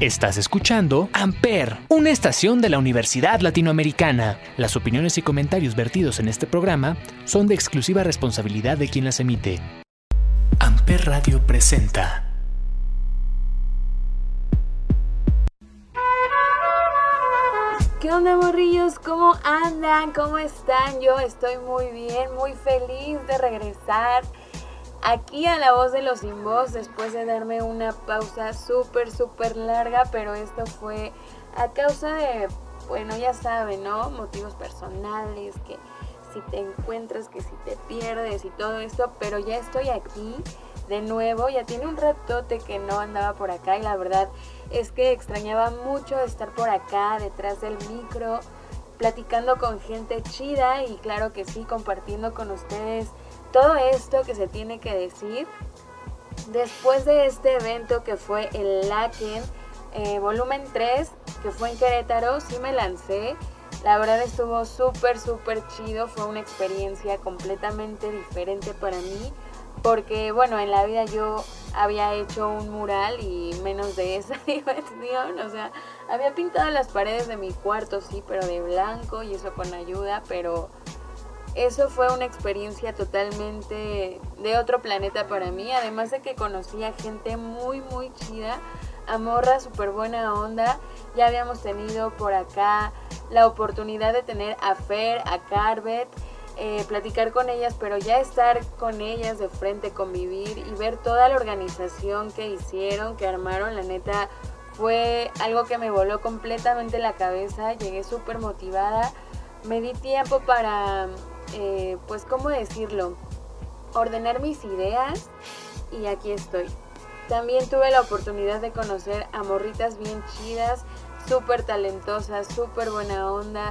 Estás escuchando Amper, una estación de la Universidad Latinoamericana. Las opiniones y comentarios vertidos en este programa son de exclusiva responsabilidad de quien las emite. Amper Radio presenta. ¿Qué onda morrillos? ¿Cómo andan? ¿Cómo están? Yo estoy muy bien, muy feliz de regresar aquí a la voz de los sin voz después de darme una pausa súper, súper larga, pero esto fue a causa de, bueno, ya saben, ¿no? Motivos personales, que si te encuentras, que si te pierdes y todo esto, pero ya estoy aquí de nuevo, ya tiene un ratote que no andaba por acá y la verdad es que extrañaba mucho estar por acá detrás del micro, platicando con gente chida y claro que sí, compartiendo con ustedes todo esto que se tiene que decir después de este evento que fue el Laken eh, volumen 3 que fue en Querétaro sí me lancé. La verdad estuvo súper súper chido fue una experiencia completamente diferente para mí porque bueno en la vida yo había hecho un mural y menos de esa dimensión o sea había pintado las paredes de mi cuarto sí pero de blanco y eso con ayuda pero eso fue una experiencia totalmente de otro planeta para mí, además de que conocí a gente muy, muy chida, a morra, súper buena onda. Ya habíamos tenido por acá la oportunidad de tener a Fer, a Carvet, eh, platicar con ellas, pero ya estar con ellas de frente, convivir y ver toda la organización que hicieron, que armaron, la neta fue algo que me voló completamente la cabeza, llegué súper motivada, me di tiempo para eh, pues, ¿cómo decirlo? Ordenar mis ideas y aquí estoy. También tuve la oportunidad de conocer a morritas bien chidas, súper talentosas, súper buena onda.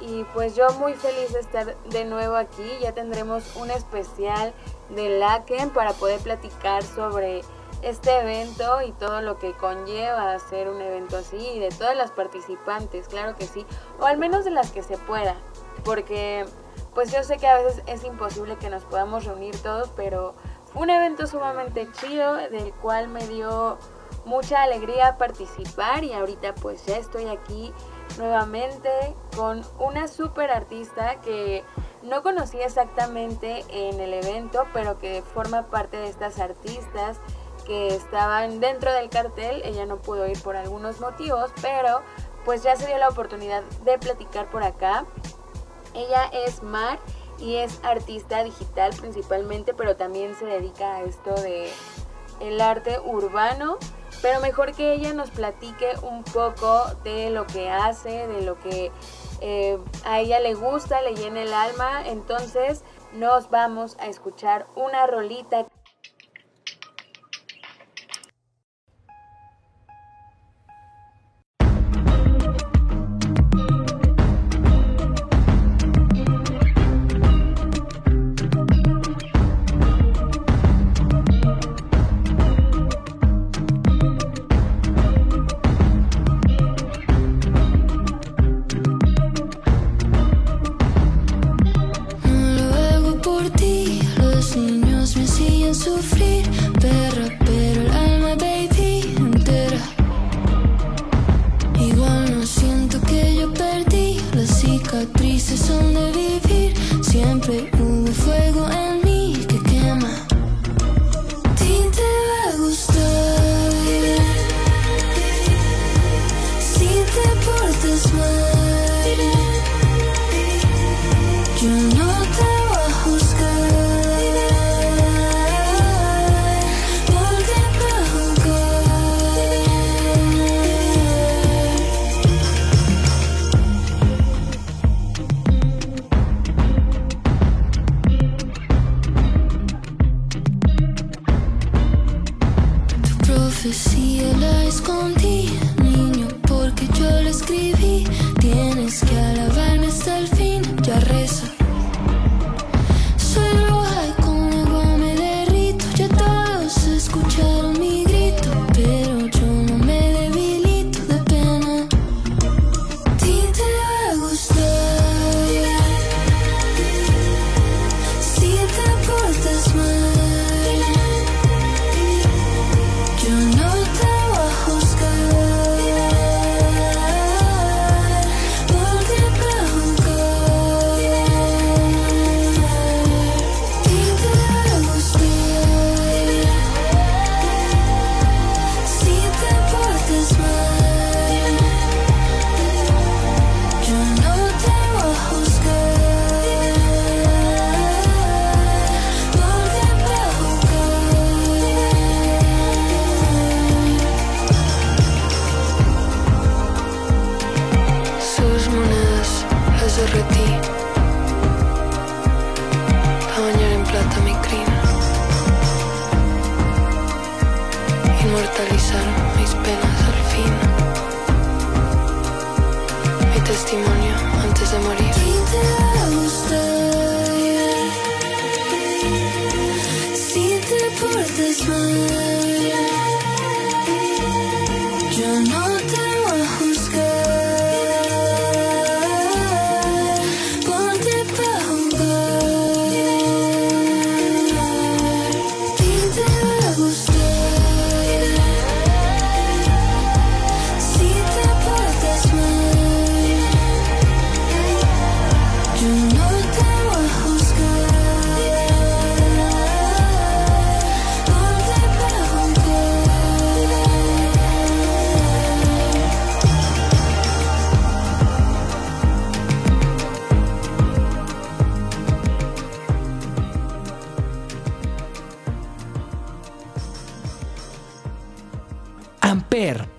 Y pues yo muy feliz de estar de nuevo aquí. Ya tendremos un especial de Laken para poder platicar sobre este evento y todo lo que conlleva hacer un evento así y de todas las participantes, claro que sí, o al menos de las que se pueda, porque pues yo sé que a veces es imposible que nos podamos reunir todos, pero fue un evento sumamente chido del cual me dio mucha alegría participar y ahorita pues ya estoy aquí nuevamente con una super artista que no conocí exactamente en el evento, pero que forma parte de estas artistas que estaban dentro del cartel. Ella no pudo ir por algunos motivos, pero pues ya se dio la oportunidad de platicar por acá ella es Mar y es artista digital principalmente, pero también se dedica a esto de el arte urbano. Pero mejor que ella nos platique un poco de lo que hace, de lo que eh, a ella le gusta, le llena el alma. Entonces nos vamos a escuchar una rolita.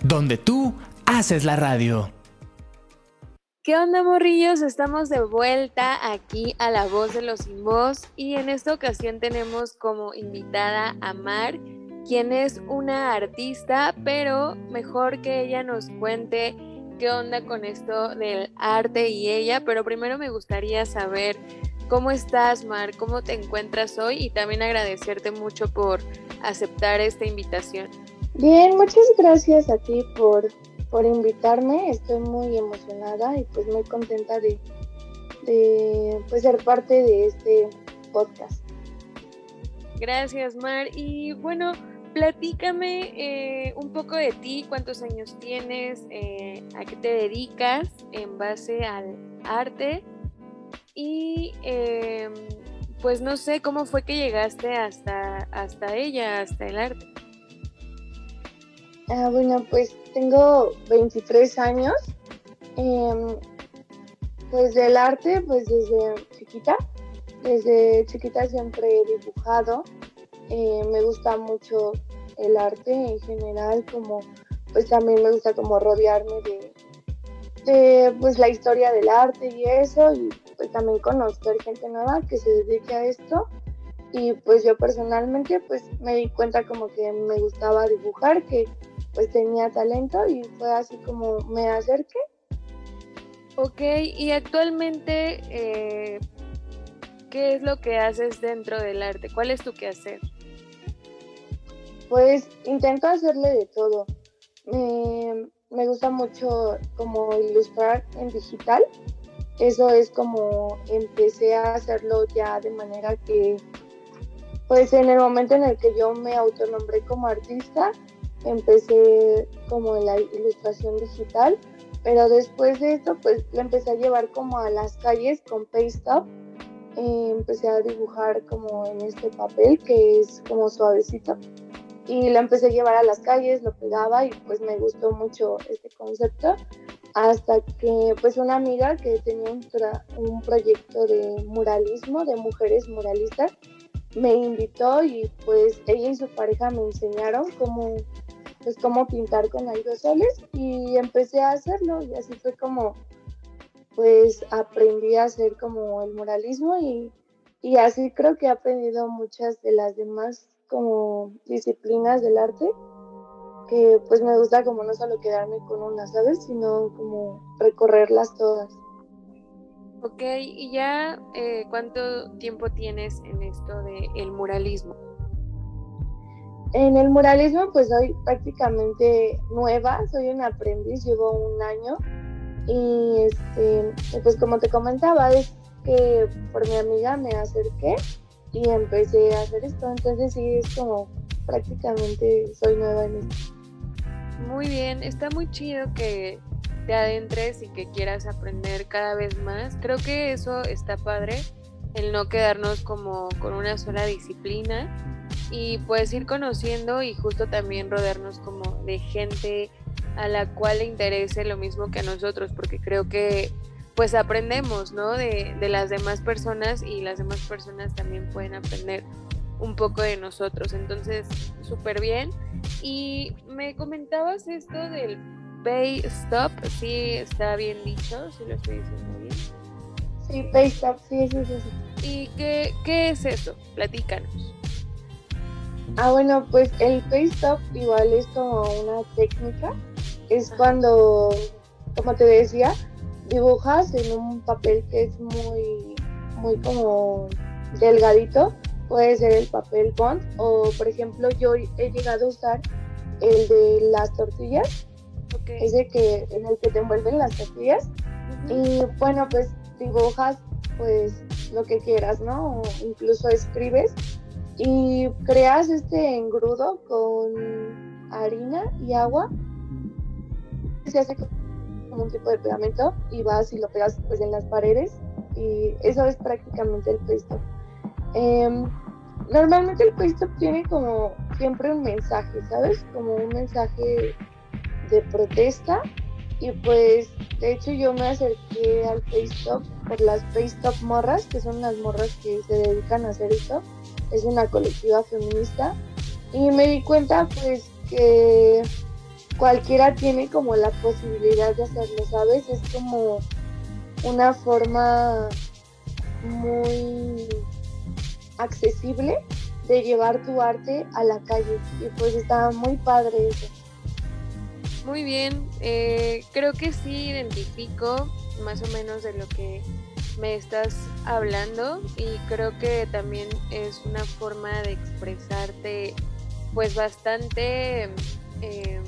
Donde tú haces la radio. ¿Qué onda, morrillos? Estamos de vuelta aquí a La Voz de los Sin Voz y en esta ocasión tenemos como invitada a Mar, quien es una artista, pero mejor que ella nos cuente qué onda con esto del arte y ella, pero primero me gustaría saber cómo estás, Mar, cómo te encuentras hoy y también agradecerte mucho por aceptar esta invitación. Bien, muchas gracias a ti por, por invitarme. Estoy muy emocionada y pues muy contenta de, pues, ser parte de este podcast. Gracias, Mar. Y bueno, platícame eh, un poco de ti, cuántos años tienes, eh, a qué te dedicas en base al arte y em, pues no sé cómo fue que llegaste hasta, hasta ella, hasta el arte. Ah, bueno, pues tengo 23 años. Em, pues del arte, pues desde chiquita. Desde chiquita siempre he dibujado. Eh, me gusta mucho el arte en general, como pues también me gusta como rodearme de, de pues la historia del arte y eso, y pues también conocer gente nueva que se dedique a esto. Y pues yo personalmente pues me di cuenta como que me gustaba dibujar, que pues tenía talento y fue así como me acerqué. Ok, y actualmente, eh, ¿qué es lo que haces dentro del arte? ¿Cuál es tu quehacer? Pues intento hacerle de todo. Me, me gusta mucho como ilustrar en digital. Eso es como empecé a hacerlo ya de manera que, pues en el momento en el que yo me autonombré como artista, empecé como la ilustración digital, pero después de esto pues la empecé a llevar como a las calles con paste up. empecé a dibujar como en este papel que es como suavecito y la empecé a llevar a las calles, lo pegaba y pues me gustó mucho este concepto hasta que pues una amiga que tenía un proyecto de muralismo, de mujeres muralistas, me invitó y pues ella y su pareja me enseñaron cómo pues cómo pintar con aerosoles y empecé a hacerlo y así fue como pues aprendí a hacer como el muralismo y, y así creo que he aprendido muchas de las demás como disciplinas del arte que pues me gusta como no solo quedarme con una, ¿sabes? Sino como recorrerlas todas. Ok, ¿y ya eh, cuánto tiempo tienes en esto del el muralismo? En el muralismo pues soy prácticamente nueva, soy una aprendiz, llevo un año y este, pues como te comentaba es que por mi amiga me acerqué y empecé a hacer esto, entonces sí es como prácticamente soy nueva en esto. Muy bien, está muy chido que te adentres y que quieras aprender cada vez más. Creo que eso está padre, el no quedarnos como con una sola disciplina y pues ir conociendo y justo también rodearnos como de gente a la cual le interese lo mismo que a nosotros, porque creo que pues aprendemos, ¿no? De, de las demás personas y las demás personas también pueden aprender un poco de nosotros. Entonces, súper bien. Y me comentabas esto del pay stop, sí está bien dicho, sí lo estoy diciendo bien. Sí, pay stop, sí, sí, sí. ¿Y qué, qué es eso? Platícanos. Ah, bueno, pues el face stop igual es como una técnica. Es cuando, como te decía, dibujas en un papel que es muy, muy como delgadito, puede ser el papel bond o por ejemplo yo he llegado a usar el de las tortillas, ese que en el que te envuelven las tortillas y bueno pues dibujas pues lo que quieras, ¿no? O incluso escribes y creas este engrudo con harina y agua. Se hace como un tipo de pegamento y vas y lo pegas pues en las paredes y eso es prácticamente el pesto. Em, normalmente el pesto tiene como siempre un mensaje, ¿sabes? Como un mensaje de protesta y pues de hecho yo me acerqué al Stop por las Stop morras, que son las morras que se dedican a hacer esto. Es una colectiva feminista. Y me di cuenta pues que cualquiera tiene como la posibilidad de hacerlo, ¿sabes? Es como una forma muy accesible de llevar tu arte a la calle. Y pues está muy padre eso. Muy bien, eh, creo que sí identifico más o menos de lo que me estás hablando y creo que también es una forma de expresarte pues bastante, eh,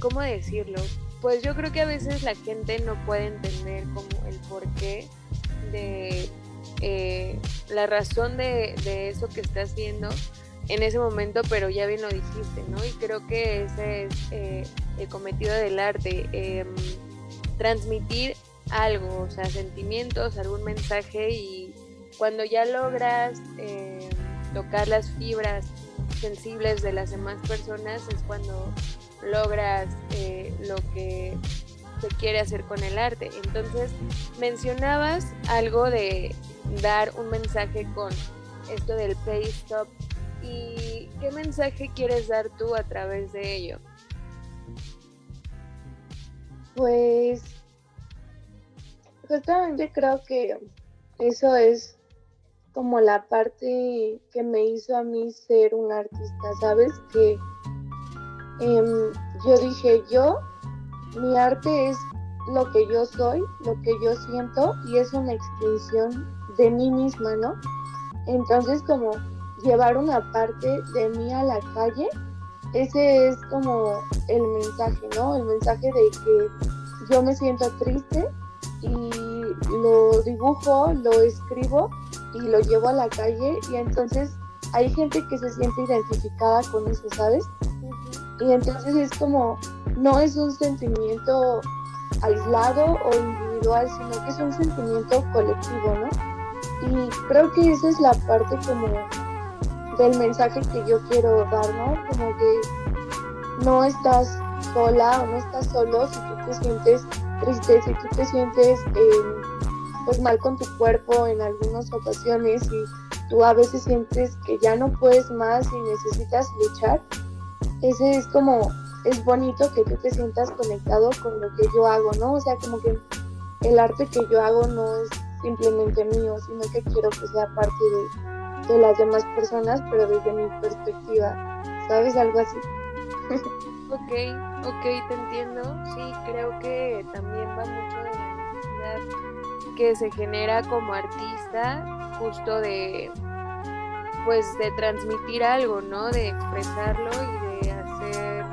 ¿cómo decirlo? Pues yo creo que a veces la gente no puede entender como el porqué de eh, la razón de, de eso que estás viendo en ese momento, pero ya bien lo dijiste, ¿no? Y creo que ese es eh, el cometido del arte, em, transmitir algo, o sea, sentimientos, algún mensaje y cuando ya logras em, tocar las fibras sensibles de las demás personas es cuando logras eh, lo que se quiere hacer con el arte. Entonces, mencionabas algo de dar un mensaje con esto del pay stop ¿Y qué mensaje quieres dar tú a través de ello? Pues justamente creo que eso es como la parte que me hizo a mí ser un artista, ¿sabes? Que em, yo dije, yo, mi arte es lo que yo soy, lo que yo siento y es una extensión de mí misma, ¿no? Entonces como llevar una parte de mí a la calle, ese es como el mensaje, ¿no? El mensaje de que yo me siento triste y lo dibujo, lo escribo y lo llevo a la calle y entonces hay gente que se siente identificada con eso, ¿sabes? Y entonces es como, no es un sentimiento aislado o individual, sino que es un sentimiento colectivo, ¿no? Y creo que esa es la parte como del mensaje que yo quiero dar, ¿no? Como que no estás sola o no estás solo si tú te sientes triste, si tú te sientes eh, pues mal con tu cuerpo en algunas ocasiones y tú a veces sientes que ya no puedes más y necesitas luchar. Ese es como, es bonito que tú te sientas conectado con lo que yo hago, ¿no? O sea, como que el arte que yo hago no es simplemente mío, sino que quiero que sea parte de de las demás personas, pero desde mi perspectiva, ¿sabes? Algo así. ok, ok, te entiendo. Sí, creo que también va mucho de la necesidad que se genera como artista, justo de pues de transmitir algo, ¿no? De expresarlo y de hacer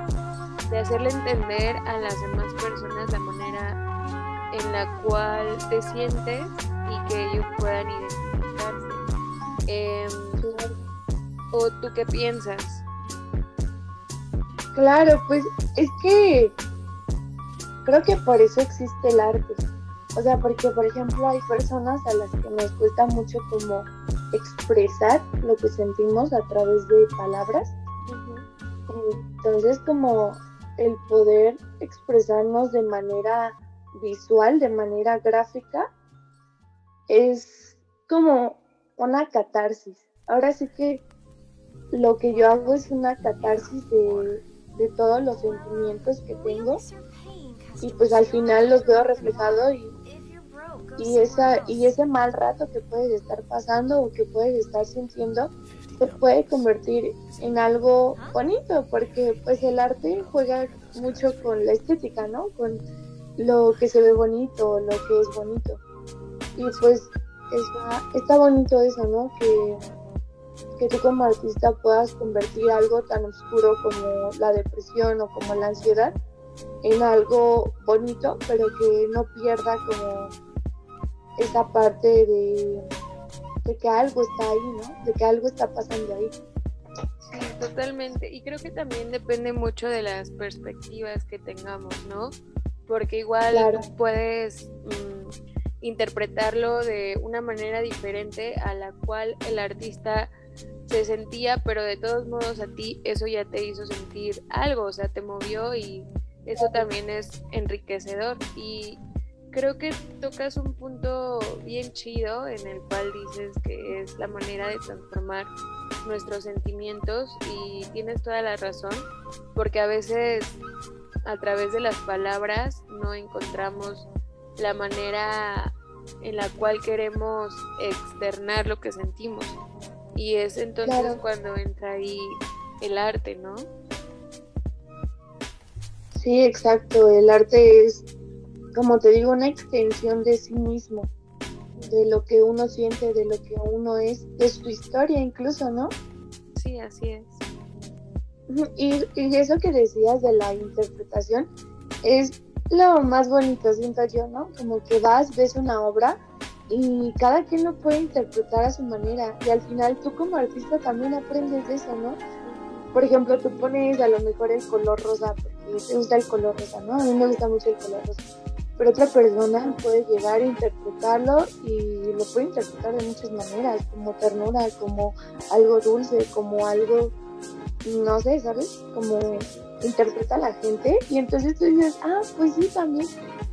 de hacerle entender a las demás personas la manera en la cual te sientes y que ellos puedan identificarse. Em, ¿O tú qué piensas? Claro, pues es que creo que por eso existe el arte. O sea, porque por ejemplo hay personas a las que nos cuesta mucho como expresar lo que sentimos a través de palabras. Entonces como el poder expresarnos de manera visual, de manera gráfica, es como una catarsis. Ahora sí que lo que yo hago es una catarsis de, todos los sentimientos que tengo y pues al final los veo reflejado y, y, esa, y ese mal rato que puedes estar pasando o que puedes estar sintiendo se puede convertir en algo bonito porque pues el arte juega mucho con la estética, ¿no? Con lo que se ve bonito, lo que es bonito. Y pues está, está bonito eso, ¿no? Que, que tú como artista puedas convertir algo tan oscuro como la depresión o como la ansiedad en algo bonito, pero que no pierda como esa parte de, de que algo está ahí, ¿no? De que algo está pasando ahí. Sí, totalmente. Y creo que también depende mucho de las perspectivas que tengamos, ¿no? Porque igual Claro. puedes mm, interpretarlo de una manera diferente a la cual el artista se sentía, pero de todos modos a ti eso ya te hizo sentir algo, o sea, te movió y eso también es enriquecedor. Y creo que tocas un punto bien chido en el cual dices que es la manera de transformar nuestros sentimientos y tienes toda la razón, porque a veces a través de las palabras no encontramos la manera en la cual queremos externar lo que sentimos. Y es entonces Claro. cuando entra ahí el arte, ¿no? Sí, exacto. El arte es, como te digo, una extensión de sí mismo, de lo que uno siente, de lo que uno es, de su historia incluso, ¿no? Sí, así es. Y, y eso que decías de la interpretación es lo más bonito, siento yo, ¿no? Como que vas, ves una obra y cada quien lo puede interpretar a su manera y al final tú como artista también aprendes de eso, ¿no? Por ejemplo, tú pones a lo mejor el color rosa porque te gusta el color rosa, ¿no? A mí me gusta mucho el color rosa. Pero otra persona puede llegar a interpretarlo y lo puede interpretar de muchas maneras, como ternura, como algo dulce, como algo no sé, ¿sabes? Como interpreta a la gente y entonces tú dices, ah, pues sí, también,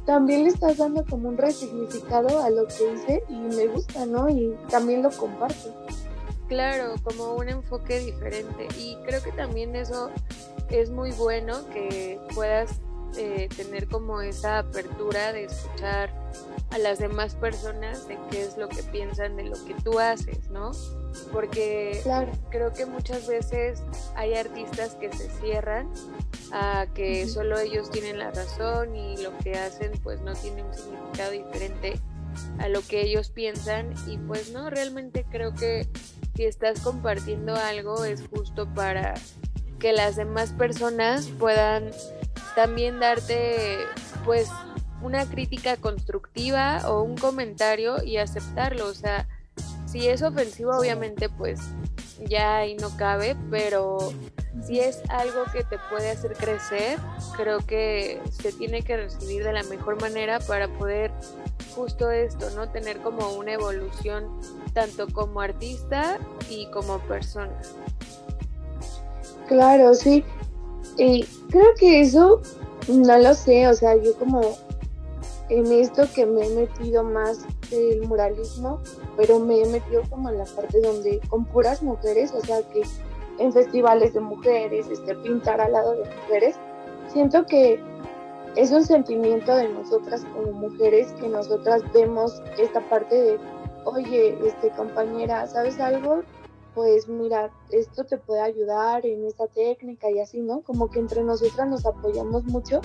también le estás dando como un resignificado a lo que hice y me gusta, ¿no? Y también lo comparto. Claro, como un enfoque diferente. Y creo que también eso es muy bueno que puedas eh, tener como esa apertura de escuchar a las demás personas de qué es lo que piensan de lo que tú haces, ¿no? Porque Claro, creo que muchas veces hay artistas que se cierran a que solo ellos tienen la razón y lo que hacen pues no tiene un significado diferente a lo que ellos piensan. Y pues no, realmente creo que si estás compartiendo algo es justo para que las demás personas puedan también darte pues una crítica constructiva o un comentario y aceptarlo, o sea, si es ofensivo obviamente pues ya ahí no cabe, pero si es algo que te puede hacer crecer, creo que se tiene que recibir de la mejor manera para poder justo esto, ¿no? Tener como una evolución tanto como artista y como persona. claro, sí. Y creo que eso, no lo sé, o sea, yo como en esto que me he metido más del muralismo, pero me he metido como en la parte donde con puras mujeres, o sea, que en festivales de mujeres, este, pintar al lado de mujeres, siento que es un sentimiento de nosotras como mujeres que nosotras vemos esta parte de, oye, este compañera, ¿sabes algo? Pues mira, esto te puede ayudar en esta técnica y así, ¿no? Como que entre nosotras nos apoyamos mucho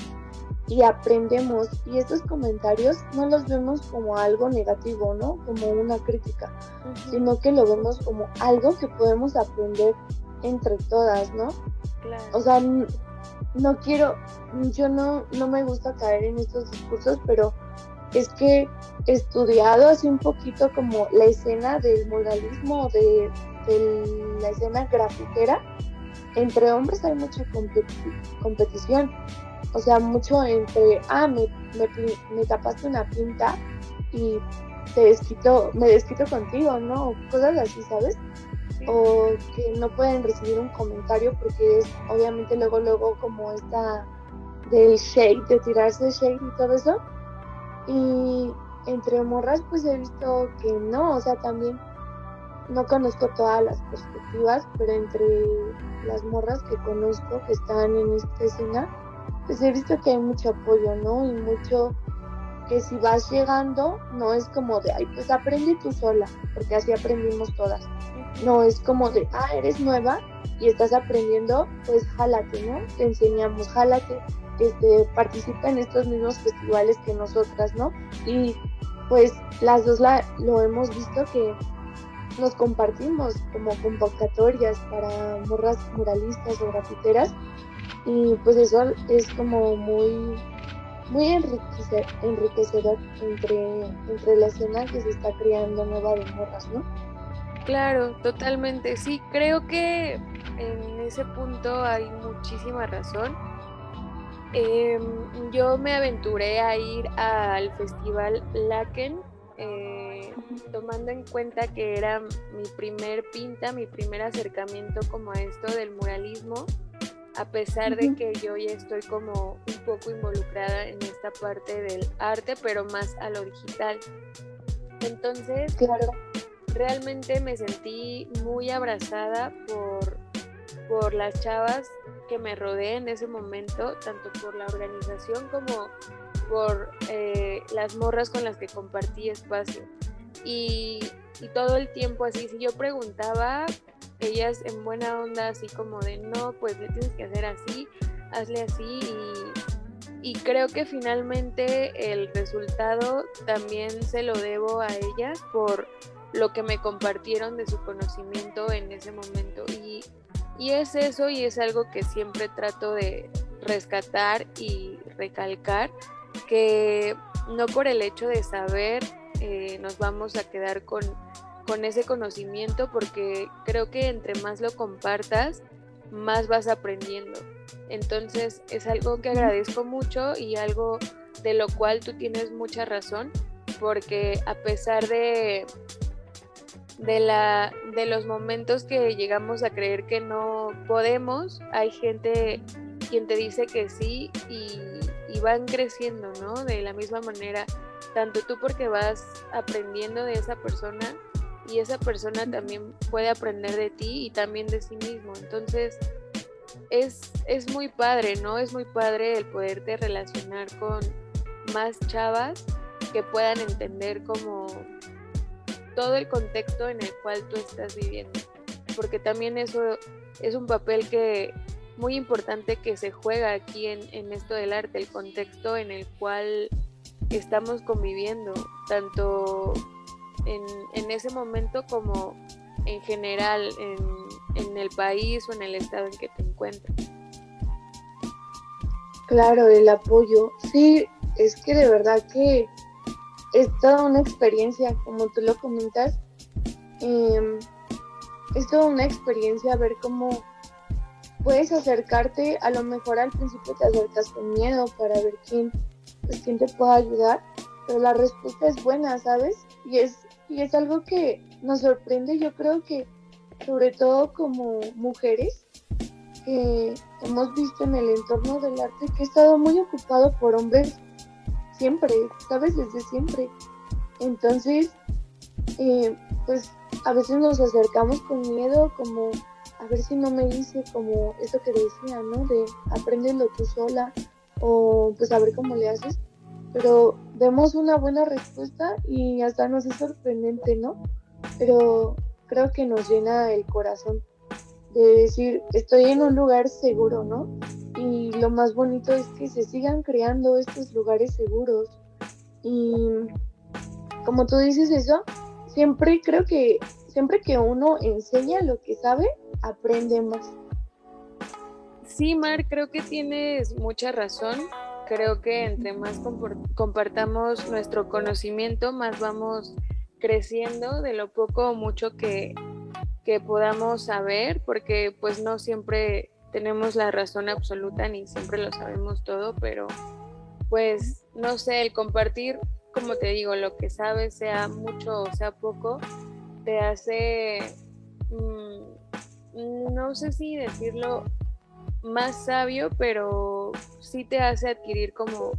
y aprendemos. Y estos comentarios no los vemos como algo negativo, ¿no? Como una crítica, sino que lo vemos como algo que podemos aprender entre todas, ¿no? Claro. O sea, no quiero, yo no, no me gusta caer en estos discursos, pero es que he estudiado así un poquito como la escena del muralismo, de, de la escena grafitera. Entre hombres hay mucha competi- competición, o sea, mucho entre, ah, me, me, me tapaste una pinta y te desquito, me desquito contigo, ¿no? Cosas así, ¿sabes? Sí. o que no pueden recibir un comentario porque es obviamente luego luego como esta del shade, de tirarse shade y todo eso. Y entre morras pues he visto que no, o sea, también no conozco todas las perspectivas, pero entre las morras que conozco que están en esta escena, pues he visto que hay mucho apoyo, ¿no? Y mucho que si vas llegando, no es como de, ay, pues aprende tú sola, porque así aprendimos todas. No, es como de, ah, eres nueva y estás aprendiendo, pues jálate, ¿no? Te enseñamos, jálate, este, participa en estos mismos festivales que nosotras, ¿no? Y pues las dos la, lo hemos visto que nos compartimos como convocatorias para morras muralistas o grafiteras y pues eso es como muy muy enriquecedor entre, entre la escena que se está creando nueva de morras, ¿no? Claro, totalmente. Sí, creo que en ese punto hay muchísima razón. Em, yo me aventuré a ir al festival Laken, eh, tomando en cuenta que era mi primer pinta, mi primer acercamiento como a esto del muralismo a pesar de que yo ya estoy como un poco involucrada en esta parte del arte, pero más a lo digital. Entonces, claro. realmente me sentí muy abrazada por, por las chavas que me rodeé en ese momento, tanto por la organización como por eh, las morras con las que compartí espacio. Y, y todo el tiempo así, si yo preguntaba, ellas en buena onda, así como de no, pues le tienes que hacer así, hazle así y, creo que finalmente el resultado también se lo debo a ellas por lo que me compartieron de su conocimiento en ese momento. Y, es eso y es algo que siempre trato de rescatar y recalcar que no por el hecho de saber eh, nos vamos a quedar con con ese conocimiento porque creo que entre más lo compartas, más vas aprendiendo. Entonces es algo que agradezco mucho y algo de lo cual tú tienes mucha razón porque a pesar de de la de los momentos que llegamos a creer que no podemos, hay gente quien te dice que sí y, y van creciendo, ¿no? De la misma manera, tanto tú porque vas aprendiendo de esa persona y esa persona también puede aprender de ti y también de sí mismo. Entonces, es, es muy padre, ¿no? Es muy padre el poderte relacionar con más chavas que puedan entender como todo el contexto en el cual tú estás viviendo. Porque también eso es un papel que muy importante que se juega aquí en, en esto del arte, el contexto en el cual estamos conviviendo, tanto en, ese momento como en general en, el país o en el estado en que te encuentras. Claro, el apoyo. Sí, es que de verdad que es toda una experiencia, como tú lo comentas. Em, es toda una experiencia ver cómo puedes acercarte, a lo mejor al principio te acercas con miedo para ver quién, pues, quién te puede ayudar, pero la respuesta es buena, ¿sabes? Y es y es algo que nos sorprende, yo creo que sobre todo como mujeres que hemos visto en el entorno del arte que ha estado muy ocupado por hombres siempre, ¿sabes? Desde siempre. Entonces, eh, pues a veces nos acercamos con miedo, como a ver si no me dice como eso que decía, ¿no? De apréndelo tú sola o pues a ver cómo le haces pero vemos una buena respuesta y hasta nos es sorprendente, ¿no? Pero creo que nos llena el corazón de decir, estoy en un lugar seguro, ¿no? Y lo más bonito es que se sigan creando estos lugares seguros. Y como tú dices eso, siempre creo que siempre que uno enseña lo que sabe, aprende más. Sí, Mar, creo que tienes mucha razón. Creo que entre más compartamos nuestro conocimiento, más vamos creciendo de lo poco o mucho que, podamos saber, porque pues no siempre tenemos la razón absoluta ni siempre lo sabemos todo, pero pues no sé, el compartir, como te digo, lo que sabes, sea mucho o sea poco, te hace, mm, no sé si decirlo más sabio, pero sí te hace adquirir como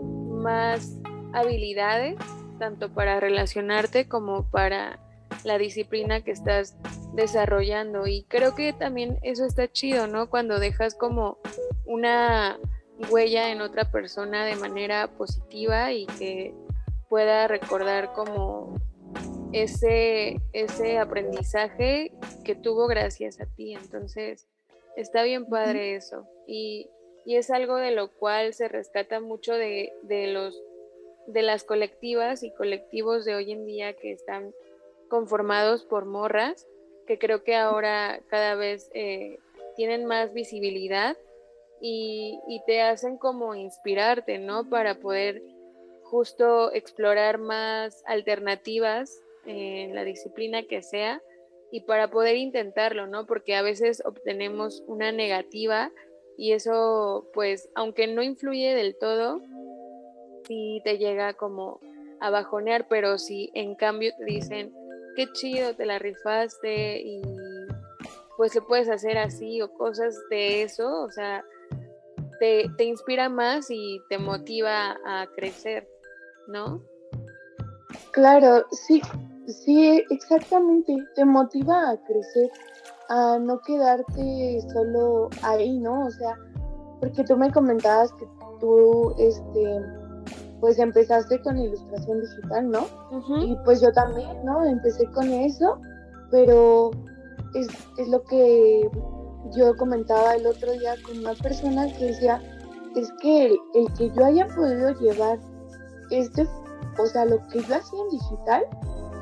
más habilidades, tanto para relacionarte como para la disciplina que estás desarrollando. Y creo que también eso está chido, ¿no? Cuando dejas como una huella en otra persona de manera positiva y que pueda recordar como ese, ese aprendizaje que tuvo gracias a ti. Entonces, está bien padre eso. Y, y es algo de lo cual se rescata mucho de, de, los, de las colectivas y colectivos de hoy en día que están conformados por morras, que creo que ahora cada vez eh, tienen más visibilidad y, y, te hacen como inspirarte, ¿no? Para poder justo explorar más alternativas en la disciplina que sea y para poder intentarlo, ¿no? Porque a veces obtenemos una negativa y eso, pues, aunque no influye del todo, sí te llega como a bajonear, pero si en cambio te dicen, qué chido, te la rifaste y pues lo puedes hacer así o cosas de eso, o sea, te, te inspira más y te motiva a crecer, ¿no? Claro, sí, sí, exactamente, te motiva a crecer, a no quedarte solo ahí, ¿no? O sea, porque tú me comentabas que tú, este, pues empezaste con ilustración digital, ¿no? Y pues yo también, ¿no? Empecé con eso, pero es, es lo que yo comentaba el otro día con una persona que decía, es que el, el que yo haya podido llevar este, o sea, lo que yo hacía en digital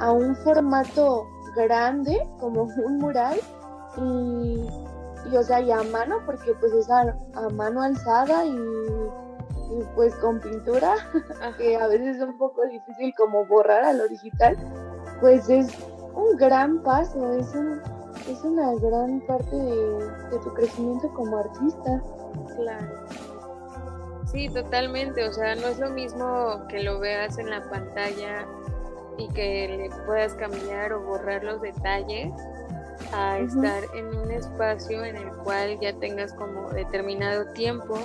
a un formato grande, como un mural, y, y o sea, y a mano, porque pues es a, a mano alzada y y pues con pintura, que a veces es un poco difícil como borrar a lo digital, pues es un gran paso, es, un, es una gran parte de, de tu crecimiento como artista. Claro. Sí, totalmente, o sea, no es lo mismo que lo veas en la pantalla y que le puedas cambiar o borrar los detalles a uh -huh. estar en un espacio en el cual ya tengas como determinado tiempo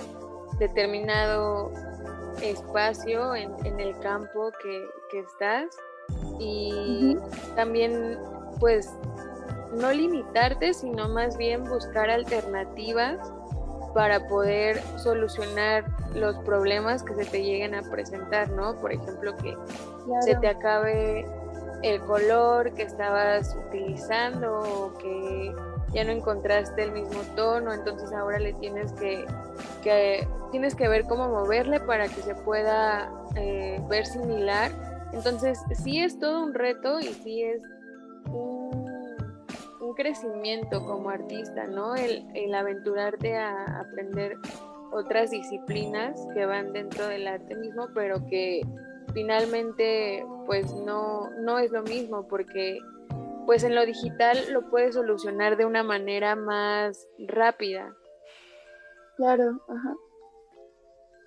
determinado espacio en, en el campo que, que, estás y uh -huh. también pues no limitarte sino más bien buscar alternativas para poder solucionar los problemas que se te lleguen a presentar, ¿no? Por ejemplo, que claro. se te acabe el color que estabas utilizando o que ya no encontraste el mismo tono, entonces ahora le tienes que, que tienes que ver cómo moverle para que se pueda eh, ver similar. Entonces sí es todo un reto y sí es un, un crecimiento como artista, ¿no? El, el aventurarte a aprender otras disciplinas que van dentro del arte mismo, pero que finalmente pues no, no es lo mismo porque pues en lo digital lo puedes solucionar de una manera más rápida. Claro, ajá.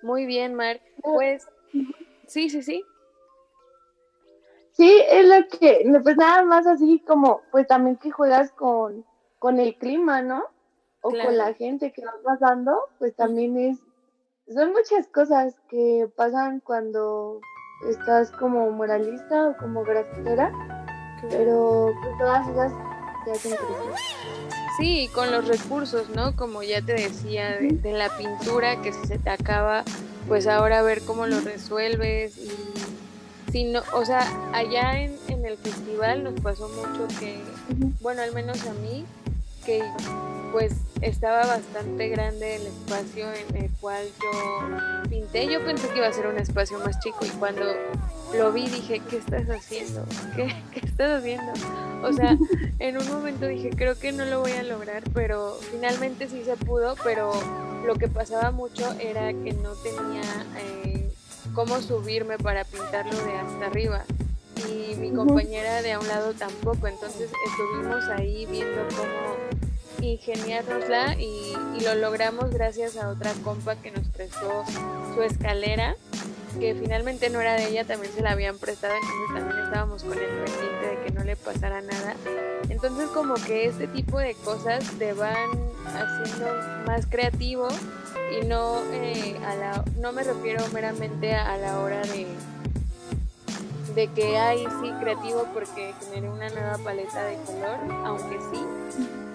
Muy bien, Mark. Pues sí, sí, sí. Sí, es lo que, pues nada más así como, pues también que juegas con, con el clima, ¿no? O claro. con la gente que va pasando, pues también es, son muchas cosas que pasan cuando estás como moralista o como grafitera pero pues, todas ellas te hacen crecer. Sí, con los recursos, ¿no? Como ya te decía, de, de, la pintura, que si se te acaba, pues ahora ver cómo lo resuelves. Y si no, o sea, allá en, en el festival nos pasó mucho que, uh -huh. bueno, al menos a mí, que pues estaba bastante grande el espacio en el cual yo pinté. Yo pensé que iba a ser un espacio más chico y cuando lo vi dije, ¿qué estás haciendo? ¿Qué, qué estás haciendo? O sea, en un momento dije, creo que no lo voy a lograr, pero finalmente sí se pudo, pero lo que pasaba mucho era que no tenía eh, cómo subirme para pintarlo de hasta arriba. Y mi compañera de a un lado tampoco, entonces estuvimos ahí viendo cómo ingeniárnosla y, y, lo logramos gracias a otra compa que nos prestó su escalera, que finalmente no era de ella, también se la habían prestado, entonces también estábamos con el pendiente de que no le pasara nada. Entonces como que este tipo de cosas te van haciendo más creativo y no, eh, a la, no me refiero meramente a la hora de de que hay sí creativo porque generé una nueva paleta de color, aunque sí,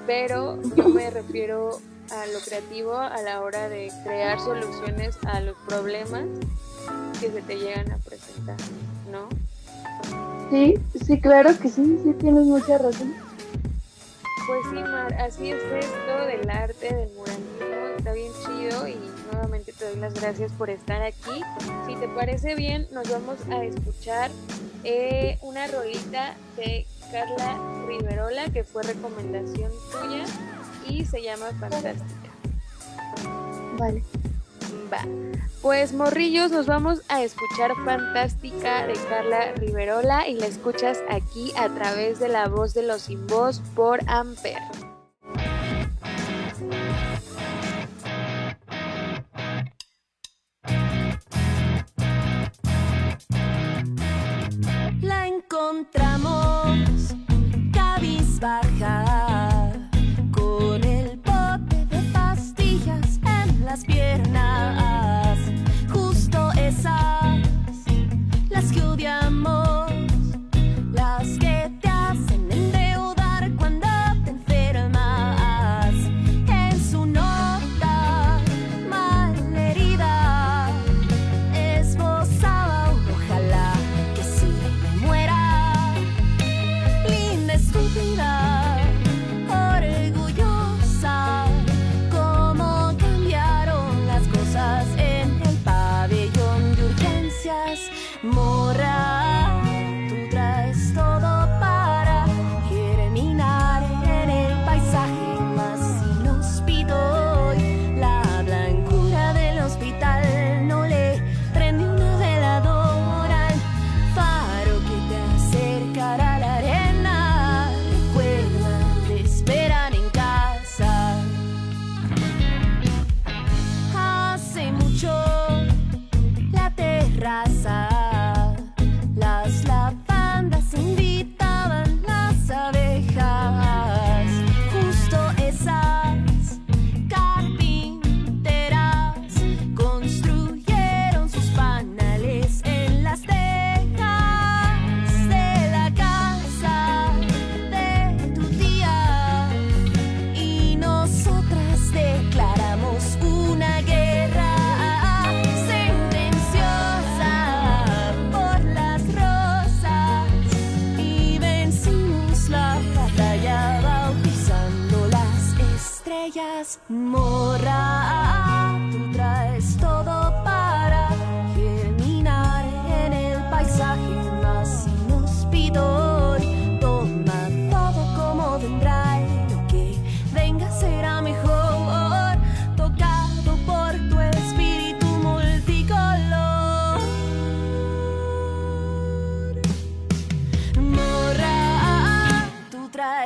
pero yo me refiero a lo creativo a la hora de crear soluciones a los problemas que se te llegan a presentar, ¿no? Sí, sí, claro que sí, sí, tienes mucha razón. Pues sí, Mar, así es esto del arte, del muralismo, está bien chido y nuevamente te doy las gracias por estar aquí. Si te parece bien, nos vamos a escuchar eh, una rolita de Carla Riverola, que fue recomendación tuya y se llama Fantástica. Vale. Va. Pues morrillos, nos vamos a escuchar Fantástica de Carla Riverola y la escuchas aquí a través de la voz de los sin voz por Amper. Encontramos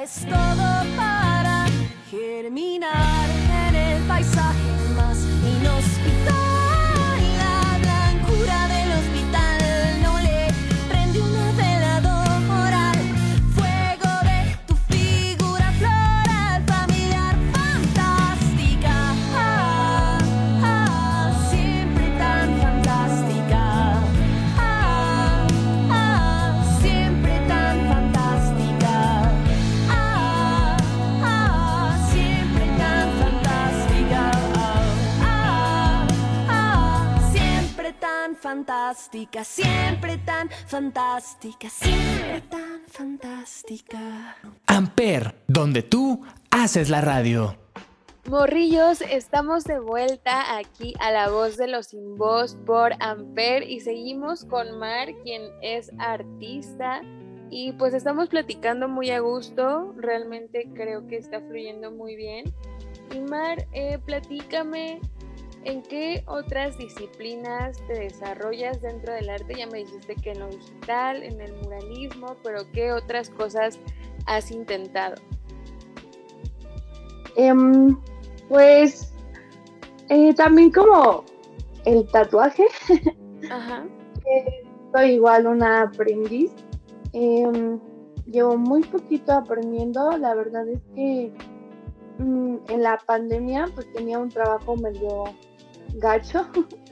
traes todo para germinar en el paisaje más inhóspito. Fantástica, siempre tan fantástica, siempre tan fantástica. Amper, donde tú haces la radio. Morrillos, estamos de vuelta aquí a la voz de los sin voz por Amper y seguimos con Mar, quien es artista. Y pues estamos platicando muy a gusto, realmente creo que está fluyendo muy bien. Y Mar, eh, platícame en qué otras disciplinas te desarrollas dentro del arte. Ya me dijiste que en lo digital, en el muralismo, pero qué otras cosas has intentado. Em, pues eh, también como el tatuaje, Ajá. eh, soy igual una aprendiz. Em, llevo muy poquito aprendiendo, la verdad es que mm, en la pandemia pues tenía un trabajo medio gacho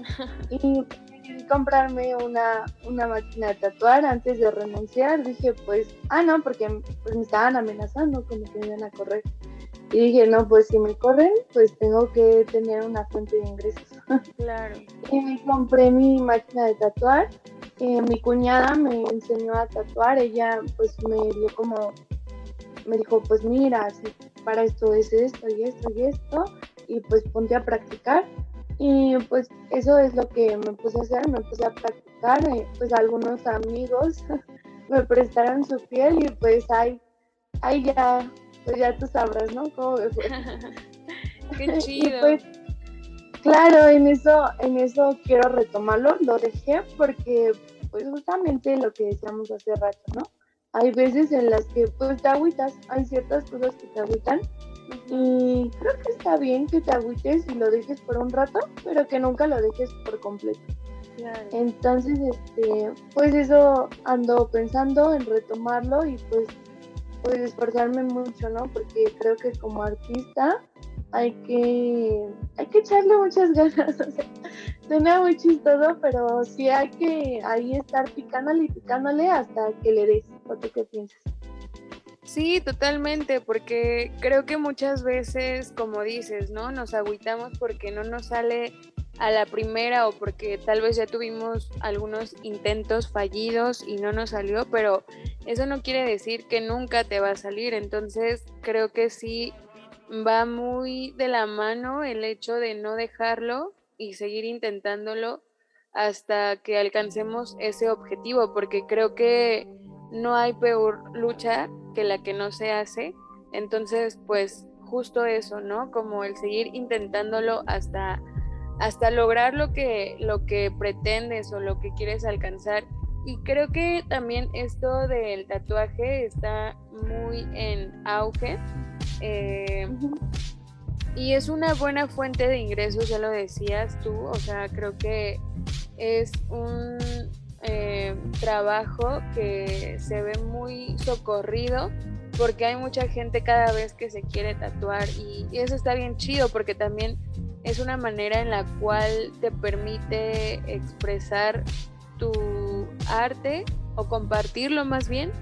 y comprarme una, una máquina de tatuar antes de renunciar. Dije pues, ah no, porque pues, me estaban amenazando como que me iban a correr. Y dije, no, pues si me corren, pues tengo que tener una fuente de ingresos. Claro. y me compré mi máquina de tatuar. Eh, mi cuñada me enseñó a tatuar, ella pues me dio como, me dijo, pues mira, si para esto es esto y esto y esto, y pues ponte a practicar. Y pues eso es lo que me puse a hacer, me puse a practicar, eh, pues algunos amigos me prestaron su piel y pues ahí, ahí ya, pues ya tú sabrás, ¿no? Cómo me fue. Qué Y chido. pues, claro, en eso, en eso quiero retomarlo, lo dejé porque, pues justamente lo que decíamos hace rato, ¿no? Hay veces en las que pues te agüitas, hay ciertas cosas que te agüitan y creo que está bien que te agüites y lo dejes por un rato, pero que nunca lo dejes por completo. Claro. Entonces, este, pues eso ando pensando en retomarlo y pues, pues esforzarme mucho, ¿no? Porque creo que como artista hay que, hay que echarle muchas ganas. O sea, suena muy chistoso, pero sí hay que ahí estar picándole y picándole hasta que le des. ¿O tú qué piensas? Sí, totalmente, porque creo que muchas veces, como dices, ¿no? Nos agüitamos porque no nos sale a la primera o porque tal vez ya tuvimos algunos intentos fallidos y no nos salió, pero eso no quiere decir que nunca te va a salir. Entonces, creo que sí va muy de la mano el hecho de no dejarlo y seguir intentándolo hasta que alcancemos ese objetivo, porque creo que no hay peor lucha que la que no se hace. Entonces, pues justo eso, ¿no? Como el seguir intentándolo hasta, hasta lograr lo que, lo que pretendes o lo que quieres alcanzar. Y creo que también esto del tatuaje está muy en auge. eh, y es una buena fuente de ingresos, ya lo decías tú, o sea, creo que es un eh, trabajo que se ve muy socorrido porque hay mucha gente cada vez que se quiere tatuar y, y eso está bien chido porque también es una manera en la cual te permite expresar tu arte o compartirlo más bien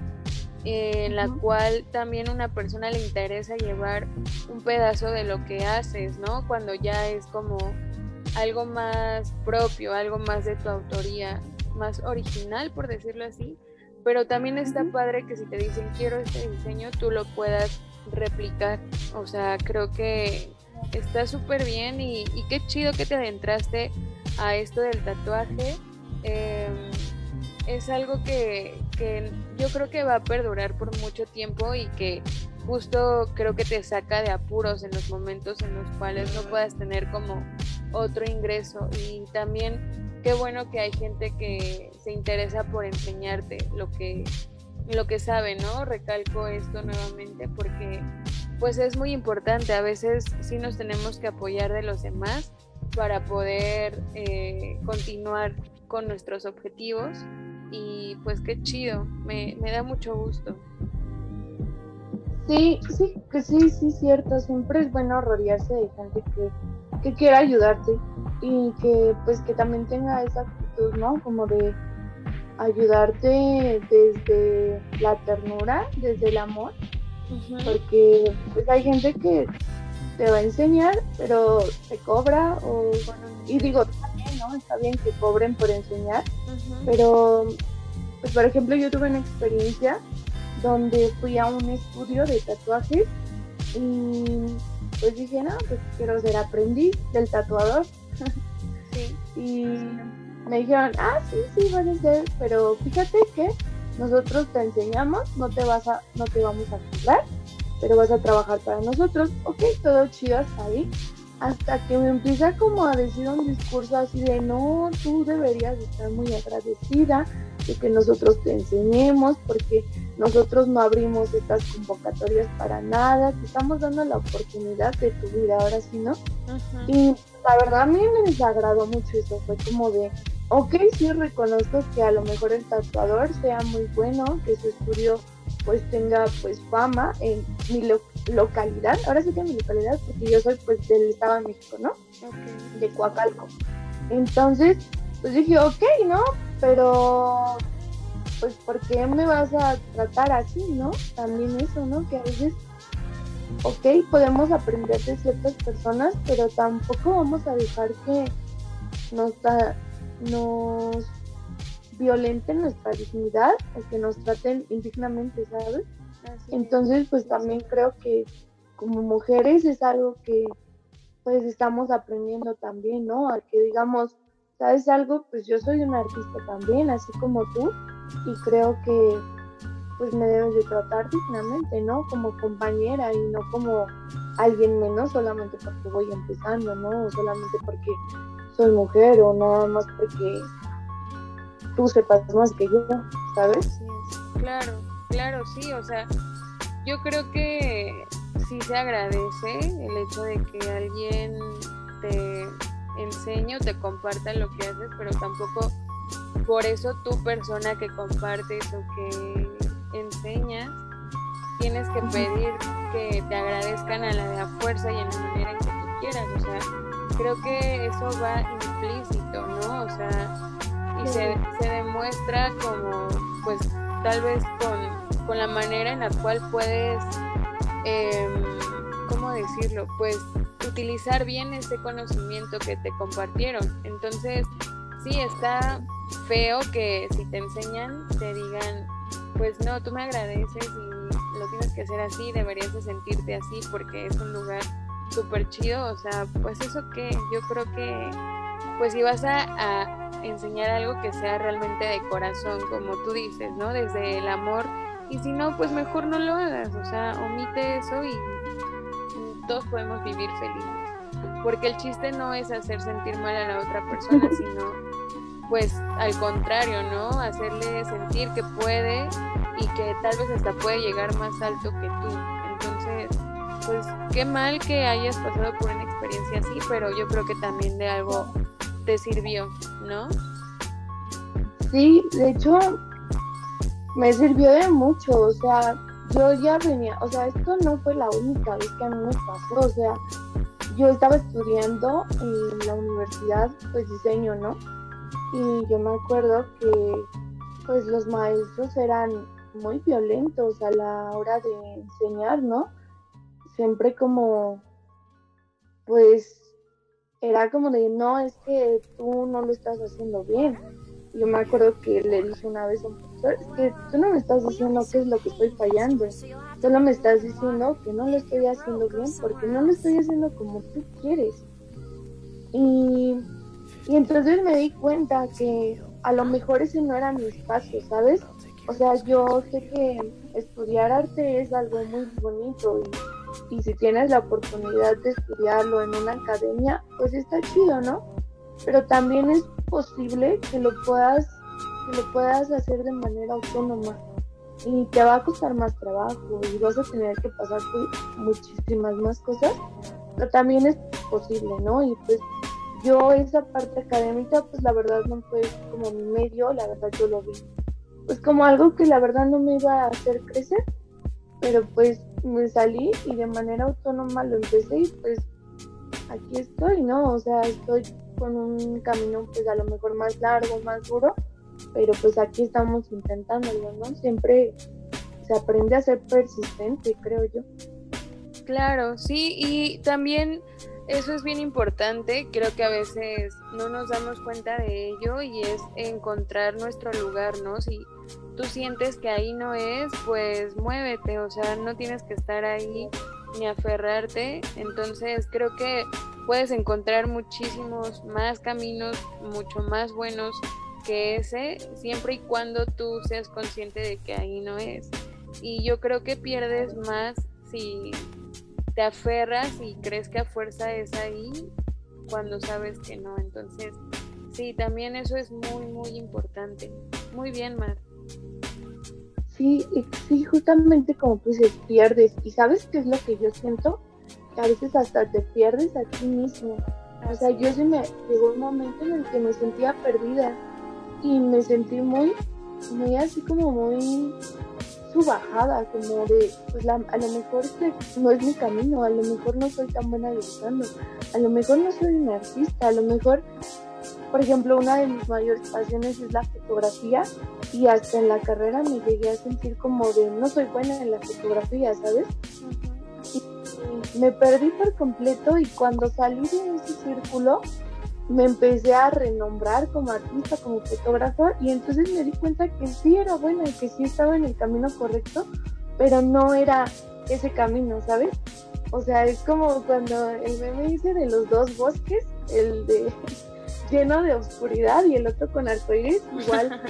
en la cual también una persona le interesa llevar un pedazo de lo que haces, ¿no? Cuando ya es como algo más propio, algo más de tu autoría, más original, por decirlo así. Pero también está padre que si te dicen quiero este diseño, tú lo puedas replicar. O sea, creo que está súper bien y, y qué chido que te adentraste a esto del tatuaje. Em, es algo que, que yo creo que va a perdurar por mucho tiempo y que justo creo que te saca de apuros en los momentos en los cuales no puedas tener como otro ingreso y también qué bueno que hay gente que se interesa por enseñarte lo que lo que sabe, ¿no? Recalco esto nuevamente porque pues es muy importante, a veces sí nos tenemos que apoyar de los demás para poder eh, continuar con nuestros objetivos y pues qué chido, me, me da mucho gusto. Sí, sí, que sí, sí, cierto. Siempre es bueno rodearse de gente que, que quiera ayudarte y que pues que también tenga esa actitud, ¿no? Como de ayudarte desde la ternura, desde el amor, porque pues hay gente que te va a enseñar, pero te cobra o y digo también, ¿no? Está bien que cobren por enseñar, pero pues por ejemplo yo tuve una experiencia donde fui a un estudio de tatuajes y pues dije, no, pues quiero ser aprendiz del tatuador Sí. y me dijeron, ah, sí, sí, van a ser, pero fíjate que nosotros te enseñamos, no te vas a, no te vamos a cobrar, pero vas a trabajar para nosotros, ok, todo chido hasta ahí, hasta que me empieza como a decir un discurso así de, no, tú deberías estar muy agradecida de que nosotros te enseñemos, porque nosotros no abrimos estas convocatorias para nada, te estamos dando la oportunidad de tu vida, ahora sí, ¿no? Y la verdad a mí me desagradó mucho eso, fue como de, ok, sí reconozco que a lo mejor el tatuador sea muy bueno, que su estudio pues tenga pues fama en mi lo- localidad, ahora sí que en mi localidad, porque yo soy pues del Estado de México, ¿no? Ok. De Coacalco. Entonces, pues dije, ok, ¿no? Pero, pues, ¿por qué me vas a tratar así, no? También eso, ¿no? Que a veces ok, podemos aprender de ciertas personas, pero tampoco vamos a dejar que nos, da- nos violenten nuestra dignidad o que nos traten indignamente, ¿sabes? Así es. Entonces, pues también creo que como mujeres es algo que pues estamos aprendiendo también, ¿no? A que digamos, ¿sabes algo? Pues yo soy una artista también, así como tú, y creo que pues me debes de tratar dignamente, ¿no? Como compañera y no como alguien menos solamente porque voy empezando, ¿no? O solamente porque soy mujer o nada más porque tú sepas más que yo, ¿sabes? Claro, claro, sí, o sea, yo creo que sí se agradece el hecho de que alguien te enseñe o te comparta lo que haces, pero tampoco por eso tu persona que compartes o que enseñas, tienes que pedir que te agradezcan a la de a fuerza y en la manera en que tú quieras, o sea, creo que eso va implícito, ¿no? O sea, y se, se demuestra como, pues, tal vez con, con la manera en la cual puedes, em, ¿cómo decirlo? Pues utilizar bien ese conocimiento que te compartieron. Entonces, sí, está feo que si te enseñan, te digan, pues no, tú me agradeces y lo tienes que hacer así, deberías de sentirte así porque es un lugar súper chido. O sea, pues eso que yo creo que, pues si vas a, a enseñar algo que sea realmente de corazón, como tú dices, ¿no? Desde el amor. Y si no, pues mejor no lo hagas. O sea, omite eso y todos podemos vivir felices. Porque el chiste no es hacer sentir mal a la otra persona, sino pues al contrario, ¿no? Hacerle sentir que puede y que tal vez hasta puede llegar más alto que tú. Entonces, pues qué mal que hayas pasado por una experiencia así, pero yo creo que también de algo te sirvió, ¿no? Sí, de hecho, me sirvió de mucho, o sea, yo ya venía, o sea, esto no fue la única vez que a mí me pasó, o sea, yo estaba estudiando en la universidad, pues diseño, ¿no? Y yo me acuerdo que, pues los maestros eran muy violentos a la hora de enseñar, ¿no? Siempre como, pues, era como de, no, es que tú no lo estás haciendo bien. Yo me acuerdo que le dije una vez a un profesor, es que tú no me estás diciendo qué es lo que estoy fallando, solo me estás diciendo que no lo estoy haciendo bien porque no lo estoy haciendo como tú quieres. Y, y entonces me di cuenta que a lo mejor ese no era mi espacio, ¿sabes? O sea, yo sé que estudiar arte es algo muy bonito y, si tienes la oportunidad de estudiarlo en una academia, pues está chido, ¿no? Pero también es posible que lo puedas que lo puedas hacer de manera autónoma y te va a costar más trabajo y vas a tener que pasar muchísimas más cosas, pero también es posible, ¿no? Y pues yo esa parte académica, pues la verdad no fue como mi medio, la verdad yo lo vi, pues como algo que la verdad no me iba a hacer crecer, pero pues me salí y de manera autónoma lo empecé y pues aquí estoy, ¿no? O sea, estoy con un camino pues a lo mejor más largo, más duro, pero pues aquí estamos intentándolo, ¿no? Siempre se aprende a ser persistente, creo yo. Claro, sí, y también eso es bien importante, creo que a veces no nos damos cuenta de ello y es encontrar nuestro lugar, ¿no? Si tú sientes que ahí no es, pues muévete, o sea, no tienes que estar ahí ni aferrarte, entonces creo que puedes encontrar muchísimos más caminos, mucho más buenos que ese, siempre y cuando tú seas consciente de que ahí no es. Y yo creo que pierdes más si te aferras y crees que a fuerza es ahí cuando sabes que no. Entonces, sí, también eso es muy, muy importante. Muy bien, Mar. Sí, sí, justamente como tú dices, pierdes. ¿Y sabes qué es lo que yo siento? Que a veces hasta te pierdes a ti mismo. O sea, yo sí me llegó un momento en el que me sentía perdida y me sentí muy, muy así como muy subajada, como de, pues la- a lo mejor este no es mi camino, a lo mejor no soy tan buena dibujando, a lo mejor no soy una artista, a lo mejor, por ejemplo, una de mis mayores pasiones es la fotografía y hasta en la carrera me llegué a sentir como de, no soy buena en la fotografía, ¿sabes? me perdí por completo y cuando salí de ese círculo me empecé a renombrar como artista, como fotógrafo y entonces me di cuenta que sí era buena y que sí estaba en el camino correcto, pero no era ese camino, ¿sabes? O sea, es como cuando el meme dice de los dos bosques, el de lleno de oscuridad y el otro con arcoíris, igual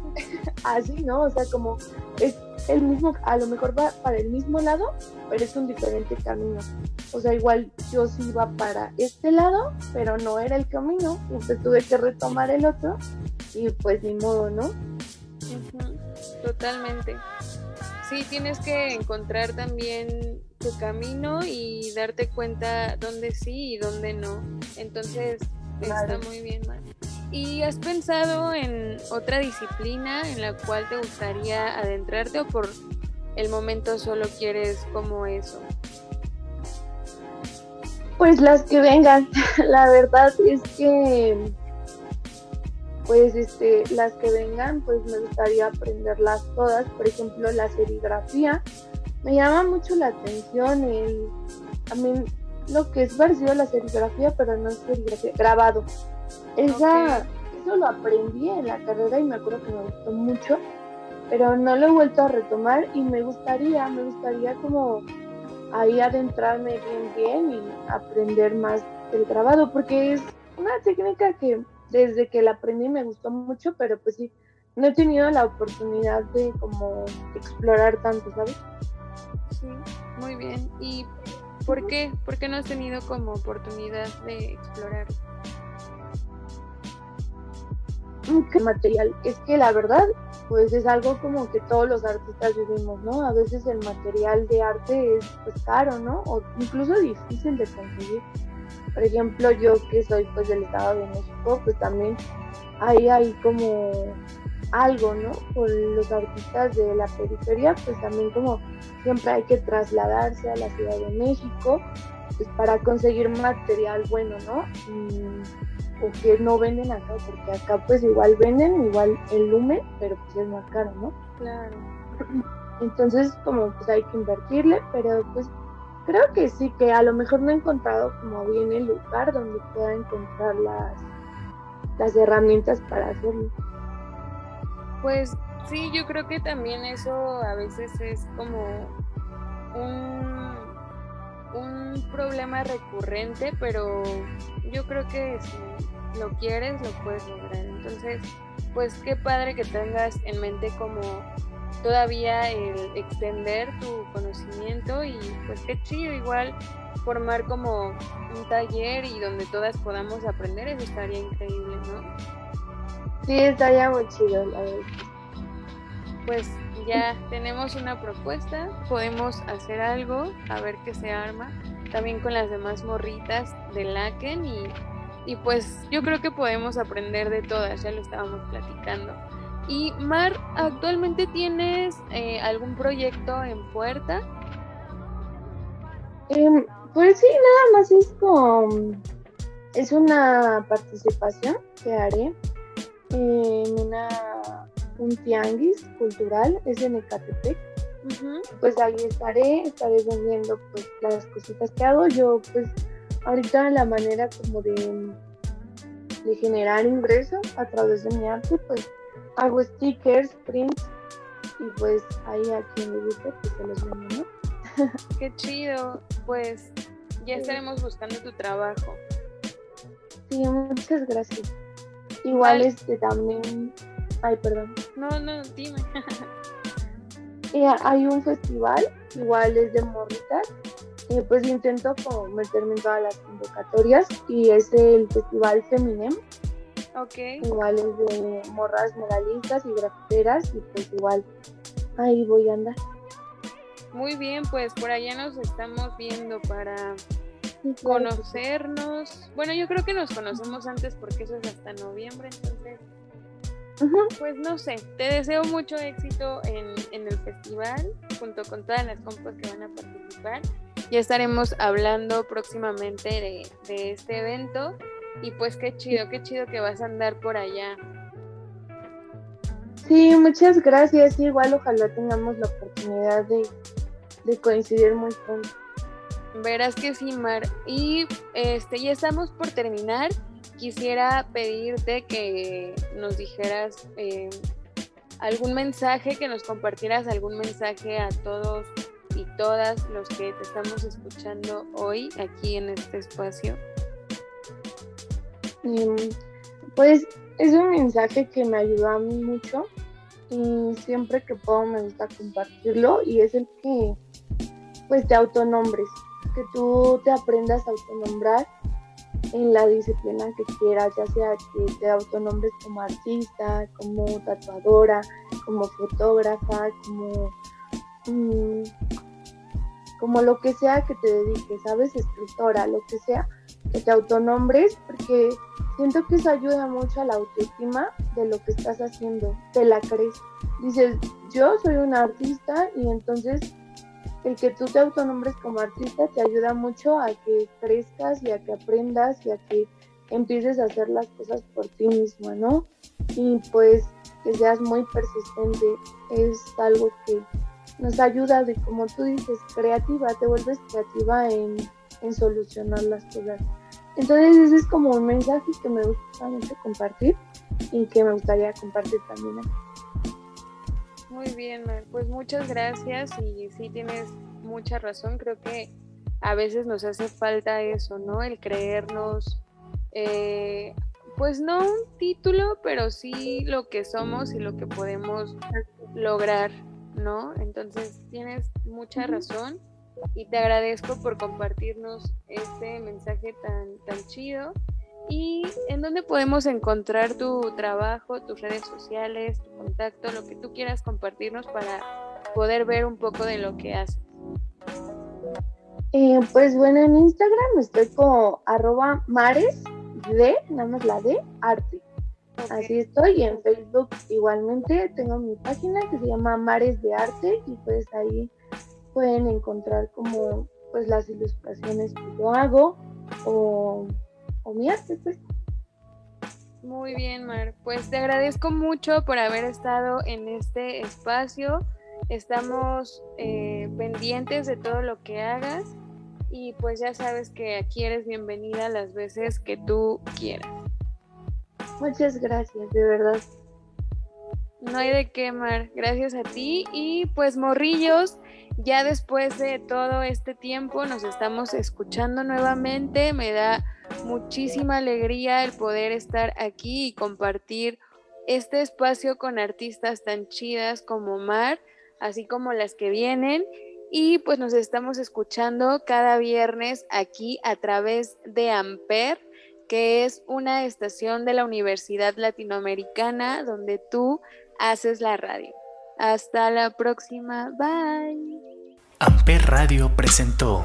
así, ¿no? O sea, como es el mismo, a lo mejor va para el mismo lado, pero es un diferente camino. O sea, igual yo sí iba para este lado, pero no era el camino, entonces tuve que retomar el otro y pues ni modo, ¿no? Totalmente. Sí, tienes que encontrar también tu camino y darte cuenta dónde sí y dónde no. Entonces, Claro. está muy bien, Mar. ¿Y has pensado en otra disciplina en la cual te gustaría adentrarte o por el momento solo quieres como eso? Pues las que vengan. La verdad es que, pues, este, las que vengan, pues me gustaría aprenderlas todas. Por ejemplo, la serigrafía. Me llama mucho la atención el, también lo que es parecido a la serigrafía, pero no es serigrafía, grabado. Esa, eso lo aprendí en la carrera y me acuerdo que me gustó mucho, pero no lo he vuelto a retomar y me gustaría, me gustaría como ahí adentrarme bien bien y aprender más del grabado porque es una técnica que desde que la aprendí me gustó mucho pero pues sí no he tenido la oportunidad de como explorar tanto sabes Sí, muy bien. ¿Y por qué? ¿Por qué no has tenido como oportunidad de explorar? Qué material es que la verdad pues es algo como que todos los artistas vivimos no a veces el material de arte es pues caro no o incluso difícil de conseguir. Por ejemplo yo que soy pues del estado de México pues también ahí hay como algo no por los artistas de la periferia pues también como siempre hay que trasladarse a la Ciudad de México pues para conseguir material bueno no Mm, o que no venden acá, porque acá pues igual venden, igual el lumen, pero pues es más caro, ¿no? Claro. Entonces como pues hay que invertirle, pero pues creo que sí, que a lo mejor no he encontrado como bien el lugar donde pueda encontrar las, las herramientas para hacerlo. Pues sí, yo creo que también eso a veces es como un, un problema recurrente, pero yo creo que si lo quieres, lo puedes lograr. Entonces, pues qué padre que tengas en mente como todavía el extender tu conocimiento y pues qué chido igual formar como un taller y donde todas podamos aprender, eso estaría increíble, ¿no? Sí, estaría muy chido, la verdad. pues ya tenemos una propuesta, podemos hacer algo, a ver qué se arma, también con las demás morritas de Laken y, y pues yo creo que podemos aprender de todas, ya lo estábamos platicando. Y Mar, ¿actualmente tienes eh, algún proyecto en puerta? Em, pues sí, nada más es como, es una participación que haré en una, un tianguis cultural, es en Ecatepec. Ujú, pues ahí estaré, estaré vendiendo pues las cositas que hago. Yo pues ahorita la manera como de, de generar ingresos a través de mi arte, pues hago stickers, prints y pues ahí a quien le guste pues se los vendo, ¿no? Qué chido, pues ya Sí. estaremos buscando tu trabajo. Sí, muchas gracias. Igual Vale. este también, ay perdón, No, no, dime. Hay un festival, igual es de morritas, eh, pues intento como meterme en todas las convocatorias y es el festival Feminem, ok. igual es de morras muralistas y grafiteras y pues igual ahí voy a andar. Muy bien, pues por allá nos estamos viendo para conocernos. Bueno, yo creo que nos conocemos antes porque eso es hasta noviembre, entonces, Pues no sé, te deseo mucho éxito en, en el festival junto con todas las compas que van a participar. Ya estaremos hablando próximamente de, de este evento y pues qué chido, qué chido que vas a andar por allá. Sí, muchas gracias. Igual ojalá tengamos la oportunidad de, de coincidir muy pronto. Verás que sí, Mar. Y este, ya estamos por terminar. Quisiera pedirte que nos dijeras eh, algún mensaje, que nos compartieras algún mensaje a todos y todas los que te estamos escuchando hoy aquí en este espacio. pues es un mensaje que me ayudó a mí mucho y siempre que puedo me gusta compartirlo y es el que pues te autonombres, que tú te aprendas a autonombrar en la disciplina que quieras, ya sea que te autonombres como artista, como tatuadora, como fotógrafa, como, mm, como lo que sea que te dediques, ¿sabes? Escritora, lo que sea, que te autonombres, porque siento que eso ayuda mucho a la autoestima de lo que estás haciendo, te la crees. Dices, yo soy una artista y entonces el que tú te autonombres como artista te ayuda mucho a que crezcas y a que aprendas y a que empieces a hacer las cosas por ti mismo, ¿no? Y pues que seas muy persistente es algo que nos ayuda de, como tú dices, creativa, te vuelves creativa en, en solucionar las cosas. Entonces ese es como un mensaje que me gusta mucho compartir y que me gustaría compartir también aquí. Muy bien, pues muchas gracias y sí tienes mucha razón, creo que a veces nos hace falta eso, ¿no? El creernos, eh, pues no un título, pero sí lo que somos y lo que podemos lograr, ¿no? Entonces tienes mucha razón y te agradezco por compartirnos este mensaje tan, tan chido ¿Y en dónde podemos encontrar tu trabajo, tus redes sociales, tu contacto, lo que tú quieras compartirnos para poder ver un poco de lo que haces? Eh, pues bueno, en Instagram estoy como arroba mares de, nada más la de arte. Así estoy y en Facebook igualmente tengo mi página que se llama Mares de Arte y pues ahí pueden encontrar como pues las ilustraciones que yo hago o pues. Muy bien, Mar. Pues te agradezco mucho por haber estado en este espacio. Estamos eh, pendientes de todo lo que hagas y pues ya sabes que aquí eres bienvenida las veces que tú quieras. Muchas gracias, de verdad. No hay de qué, Mar. Gracias a ti. Y pues, morrillos, ya después de todo este tiempo nos estamos escuchando nuevamente. Me da muchísima alegría el poder estar aquí y compartir este espacio con artistas tan chidas como Mar, así como las que vienen. Y pues nos estamos escuchando cada viernes aquí a través de Amper, que es una estación de la Universidad Latinoamericana donde tú haces la radio. Hasta la próxima. Bye. Amper Radio presentó